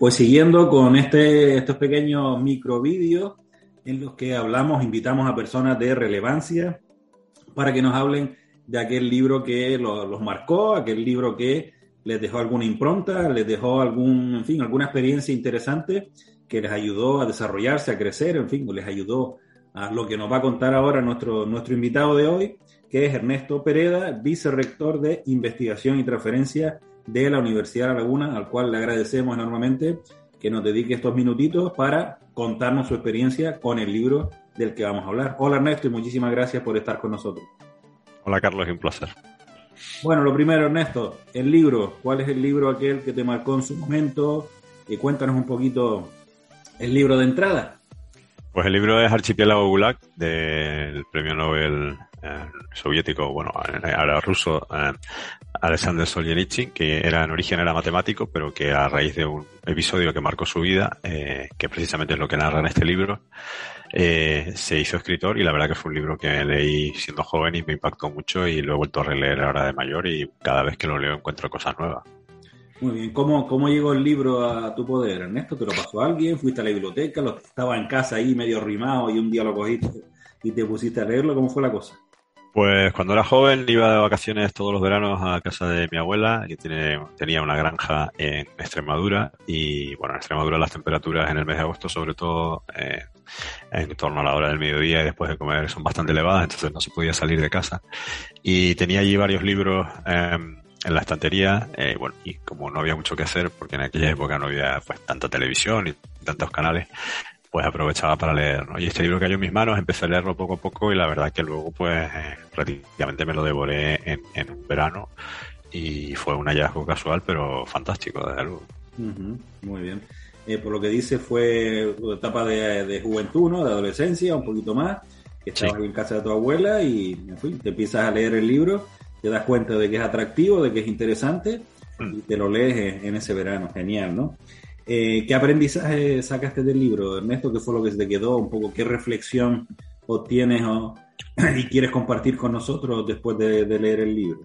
Pues siguiendo con este, estos pequeños microvídeos en los que hablamos, invitamos a personas de relevancia para que nos hablen de aquel libro que los marcó, aquel libro que les dejó alguna impronta, les dejó algún, en fin, alguna experiencia interesante que les ayudó a desarrollarse, a crecer, en fin, les ayudó a lo que nos va a contar ahora nuestro, nuestro invitado de hoy, que es Ernesto Pereda, vicerrector de investigación y transferencia de la Universidad de La Laguna, al cual le agradecemos enormemente que nos dedique estos minutitos para contarnos su experiencia con el libro del que vamos a hablar. Hola Ernesto y muchísimas gracias por estar con nosotros. Hola Carlos, un placer. Bueno, lo primero Ernesto, el libro, ¿cuál es el libro aquel que te marcó en su momento? Y cuéntanos un poquito el libro de entrada. Pues el libro es Archipiélago Gulag del premio Nobel eh, soviético, bueno, ahora ruso, eh, Alexander Solzhenitsyn, que era en origen era matemático, pero que a raíz de un episodio que marcó su vida, eh, que precisamente es lo que narra en este libro, se hizo escritor y la verdad que fue un libro que leí siendo joven y me impactó mucho y lo he vuelto a releer ahora de mayor y cada vez que lo leo encuentro cosas nuevas. Muy bien, ¿Cómo, ¿cómo llegó el libro a tu poder, Ernesto? ¿Te lo pasó alguien? ¿Fuiste a la biblioteca? ¿Lo estaba en casa ahí medio rimado y un día lo cogiste y te pusiste a leerlo? ¿Cómo fue la cosa? Pues cuando era joven iba de vacaciones todos los veranos a casa de mi abuela, que tiene, tenía una granja en Extremadura y bueno, en Extremadura las temperaturas en el mes de agosto, sobre todo eh, en torno a la hora del mediodía y después de comer, son bastante elevadas, entonces no se podía salir de casa. Y tenía allí varios libros em, en la estantería, eh, bueno, y como no había mucho que hacer, porque en aquella época no había pues tanta televisión y tantos canales, pues aprovechaba para leer, ¿no? Y este libro cayó en mis manos, empecé a leerlo poco a poco y la verdad que luego pues eh, prácticamente me lo devoré en, en, un verano y fue un hallazgo casual pero fantástico, desde luego. Muy bien. Eh, por lo que dice fue tu etapa de, juventud, ¿no? De adolescencia, un poquito más, que estabas en casa de tu abuela y en fin, te empiezas a leer el libro, te das cuenta de que es atractivo, de que es interesante mm. y te lo lees en ese verano. Genial, ¿no? Eh, ¿Qué aprendizaje sacaste del libro, Ernesto? ¿Qué fue lo que te quedó? Un poco, ¿qué reflexión obtienes y quieres compartir con nosotros después de, leer el libro?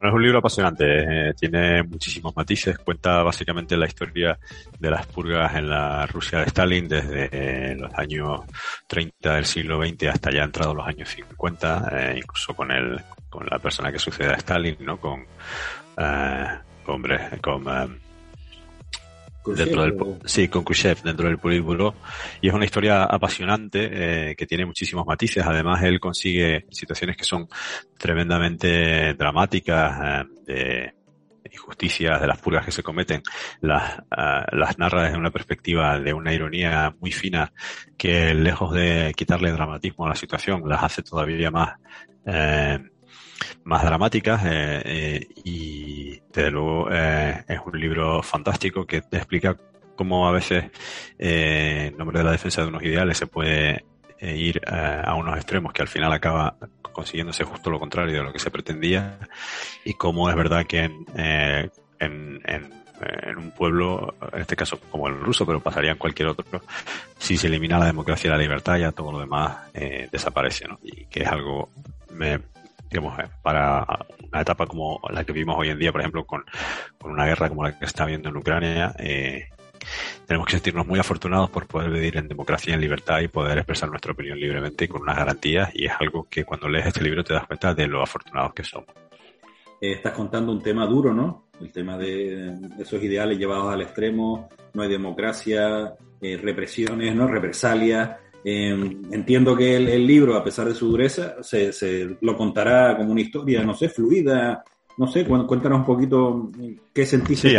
es un libro apasionante, eh, tiene muchísimos matices, cuenta básicamente la historia de las purgas en la Rusia de Stalin desde los años 30 del siglo XX hasta ya entrados los años 50, eh, incluso con el, con la persona que sucede a Stalin, ¿no? Con, hombre, con dentro del, sí, con Khrushchev dentro del Politburo. Y es una historia apasionante eh, que tiene muchísimos matices. Además, él consigue situaciones que son tremendamente dramáticas, eh, de injusticias, de las purgas que se cometen, las, uh, las narra desde una perspectiva de una ironía muy fina que lejos de quitarle dramatismo a la situación, las hace todavía más eh, más dramáticas eh, eh, y desde luego eh, es un libro fantástico que te explica cómo a veces en nombre de la defensa de unos ideales se puede ir a unos extremos que al final acaba consiguiéndose justo lo contrario de lo que se pretendía y cómo es verdad que en, en, en un pueblo, en este caso como el ruso, pero pasaría en cualquier otro, si se elimina la democracia y la libertad, ya todo lo demás eh, desaparece, ¿no? Y que es algo, me, digamos, eh, para una etapa como la que vivimos hoy en día, por ejemplo, con, una guerra como la que está habiendo en Ucrania, eh, tenemos que sentirnos muy afortunados por poder vivir en democracia en libertad y poder expresar nuestra opinión libremente y con unas garantías y es algo que cuando lees este libro te das cuenta de lo afortunados que somos. Eh, estás contando un tema duro, ¿no? El tema de esos ideales llevados al extremo, no hay democracia, represiones, ¿no? Represalias, Em, entiendo que el, libro, a pesar de su dureza, se, se, lo contará como una historia, no sé, fluida. No sé, cuéntanos un poquito qué sentiste. Sí,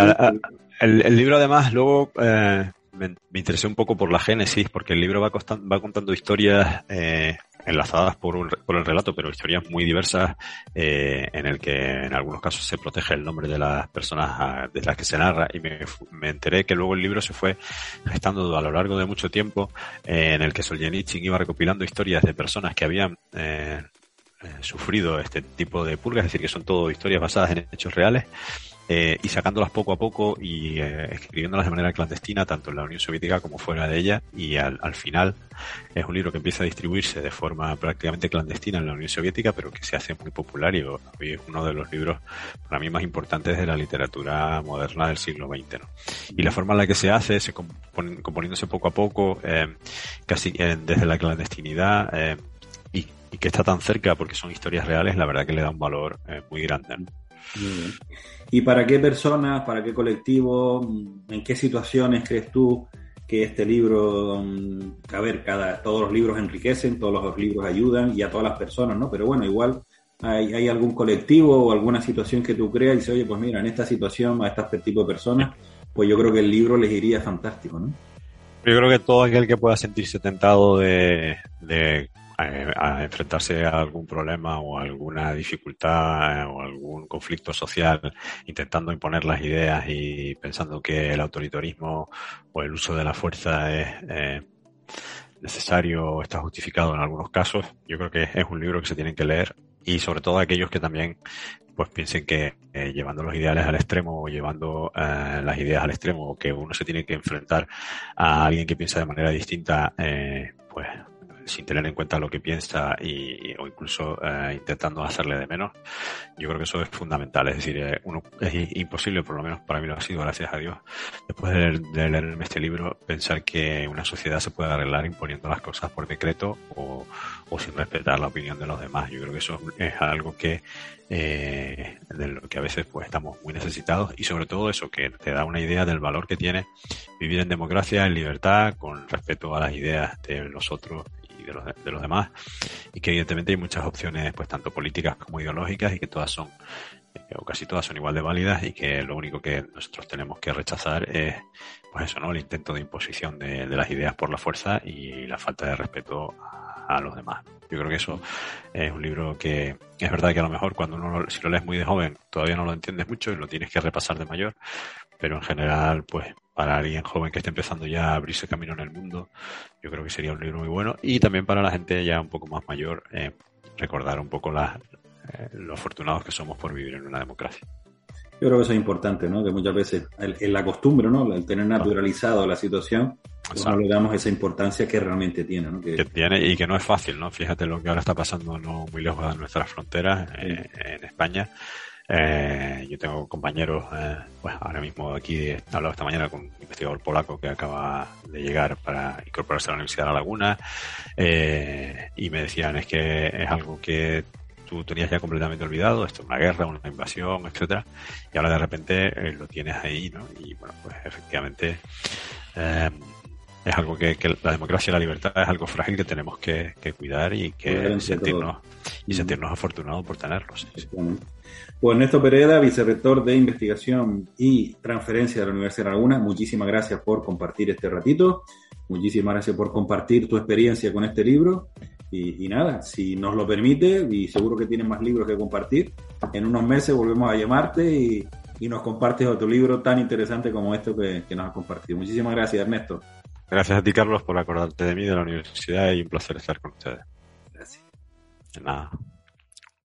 el, libro además luego eh, me, interesé un poco por la génesis, porque el libro va, contando historias eh, enlazadas por, un, por el relato, pero historias muy diversas eh, en el que en algunos casos se protege el nombre de las personas de las que se narra. Y me, me enteré que luego el libro se fue gestando a lo largo de mucho tiempo eh, en el que Solzhenitsyn iba recopilando historias de personas que habían eh, eh, sufrido este tipo de purgas, es decir, que son todo historias basadas en hechos reales eh, y sacándolas poco a poco y eh, escribiéndolas de manera clandestina, tanto en la Unión Soviética como fuera de ella, y al, al, final es un libro que empieza a distribuirse de forma prácticamente clandestina en la Unión Soviética, pero que se hace muy popular y es uno de los libros para mí más importantes de la literatura moderna del siglo XX. ¿no? Y la forma en la que se hace, se compon componiéndose poco a poco, eh, casi desde la clandestinidad, y, y, que está tan cerca porque son historias reales, la verdad que le da un valor muy grande. ¿no? ¿Y para qué personas, para qué colectivo, en qué situaciones crees tú que este libro, a ver, cada, todos los libros enriquecen, todos los libros ayudan y a todas las personas, ¿no? Pero bueno, igual hay, algún colectivo o alguna situación que tú creas y dices, oye, pues mira, en esta situación, a este tipo de personas, pues yo creo que el libro les iría fantástico, ¿no? Yo creo que todo aquel que pueda sentirse tentado de a, enfrentarse a algún problema o alguna dificultad eh, o algún conflicto social intentando imponer las ideas y pensando que el autoritarismo o el uso de la fuerza es eh, necesario o está justificado en algunos casos, yo creo que es un libro que se tienen que leer y sobre todo aquellos que también pues piensen que eh, llevando los ideales al extremo o llevando eh, las ideas al extremo o que uno se tiene que enfrentar a alguien que piensa de manera distinta, eh, pues sin tener en cuenta lo que piensa y, o incluso eh, intentando hacerle de menos, yo creo que eso es fundamental. Es decir, eh, es imposible, por lo menos para mí lo ha sido, gracias a Dios, después de leer, de leer este libro, pensar que una sociedad se puede arreglar imponiendo las cosas por decreto o, o sin respetar la opinión de los demás. Yo creo que eso es algo que eh, de lo que a veces pues estamos muy necesitados y sobre todo eso que te da una idea del valor que tiene vivir en democracia, en libertad, con respeto a las ideas de los otros de los, de los demás. Y que evidentemente hay muchas opciones pues tanto políticas como ideológicas y que todas son eh, o casi todas son igual de válidas y que lo único que nosotros tenemos que rechazar es pues eso no el intento de imposición de, de las ideas por la fuerza y la falta de respeto a, a, los demás. Yo creo que eso es un libro que es verdad que a lo mejor cuando uno si lo lees muy de joven todavía no lo entiendes mucho y lo tienes que repasar de mayor pero en general pues para alguien joven que esté empezando ya a abrirse camino en el mundo, yo creo que sería un libro muy bueno. Y también para la gente ya un poco más mayor, eh, recordar un poco la, eh, lo afortunados que somos por vivir en una democracia. Yo creo que eso es importante, ¿no? Que muchas veces en la costumbre, ¿no? El tener naturalizado la situación, pues no le damos esa importancia que realmente tiene, ¿no? Que... que... tiene y que no es fácil, ¿no? Fíjate lo que ahora está pasando no muy lejos de nuestras fronteras, eh, en España. Eh, yo tengo compañeros, eh, ahora mismo aquí he hablado esta mañana con un investigador polaco que acaba de llegar para incorporarse a la Universidad de La Laguna eh, y me decían es que es algo que tú tenías ya completamente olvidado, esto es una guerra, una invasión, etcétera, y ahora de repente eh, lo tienes ahí, ¿no? Y bueno, pues efectivamente eh, es algo que, que, la democracia y la libertad es algo frágil que tenemos que, que cuidar y que sentirnos y sentirnos afortunados por tenerlos. Sí, sí. Pues Néstor Pereda, vicerrector de Investigación y Transferencia de la Universidad de Laguna, muchísimas gracias por compartir este ratito, muchísimas gracias por compartir tu experiencia con este libro y, y, nada, si nos lo permite, y seguro que tienes más libros que compartir, en unos meses volvemos a llamarte y, y nos compartes otro libro tan interesante como este que, que nos has compartido. Muchísimas gracias, Ernesto. Gracias a ti, Carlos, por acordarte de mí, de la universidad y un placer estar con ustedes. Gracias. De nada.